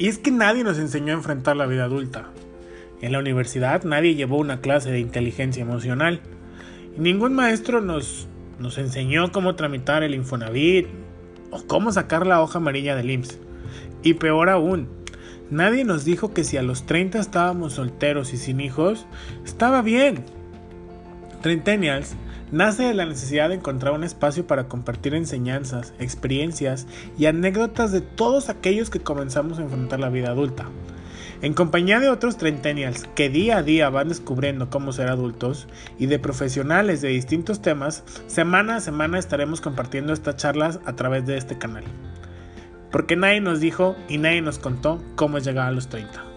Y es que nadie nos enseñó a enfrentar la vida adulta. En la universidad nadie llevó una clase de inteligencia emocional. Y ningún maestro nos, nos enseñó cómo tramitar el Infonavit o cómo sacar la hoja amarilla del IMSS. Y peor aún, nadie nos dijo que si a los 30 estábamos solteros y sin hijos, estaba bien. Trentennials nace de la necesidad de encontrar un espacio para compartir enseñanzas, experiencias y anécdotas de todos aquellos que comenzamos a enfrentar la vida adulta. En compañía de otros trentennials que día a día van descubriendo cómo ser adultos y de profesionales de distintos temas, semana a semana estaremos compartiendo estas charlas a través de este canal. Porque nadie nos dijo y nadie nos contó cómo llegar a los 30.